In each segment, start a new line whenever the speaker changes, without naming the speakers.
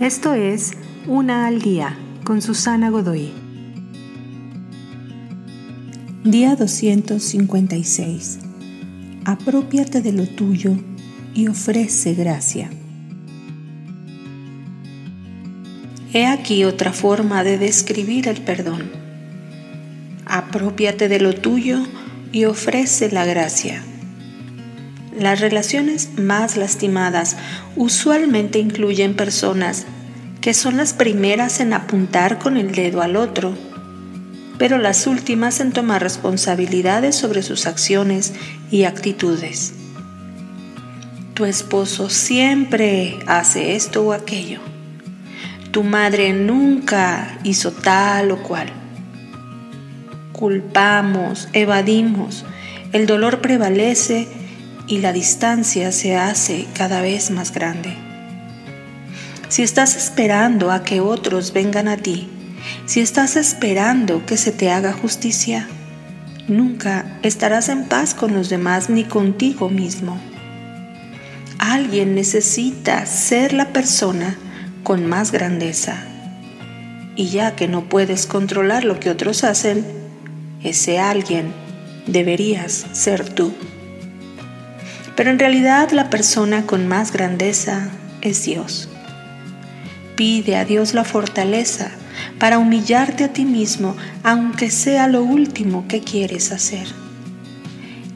Esto es Una al Día con Susana Godoy.
Día 256. Apropiate de lo tuyo y ofrece gracia. He aquí otra forma de describir el perdón. Apropiate de lo tuyo y ofrece la gracia. Las relaciones más lastimadas usualmente incluyen personas que son las primeras en apuntar con el dedo al otro, pero las últimas en tomar responsabilidades sobre sus acciones y actitudes. Tu esposo siempre hace esto o aquello. Tu madre nunca hizo tal o cual. Culpamos, evadimos, el dolor prevalece y la distancia se hace cada vez más grande. Si estás esperando a que otros vengan a ti, si estás esperando que se te haga justicia, nunca estarás en paz con los demás ni contigo mismo. Alguien necesita ser la persona con más grandeza. Y ya que no puedes controlar lo que otros hacen, ese alguien deberías ser tú. Pero en realidad la persona con más grandeza es Dios. Pide a Dios la fortaleza para humillarte a ti mismo, aunque sea lo último que quieres hacer.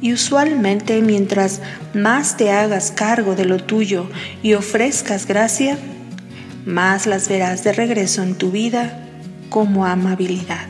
Y usualmente mientras más te hagas cargo de lo tuyo y ofrezcas gracia, más las verás de regreso en tu vida como amabilidad.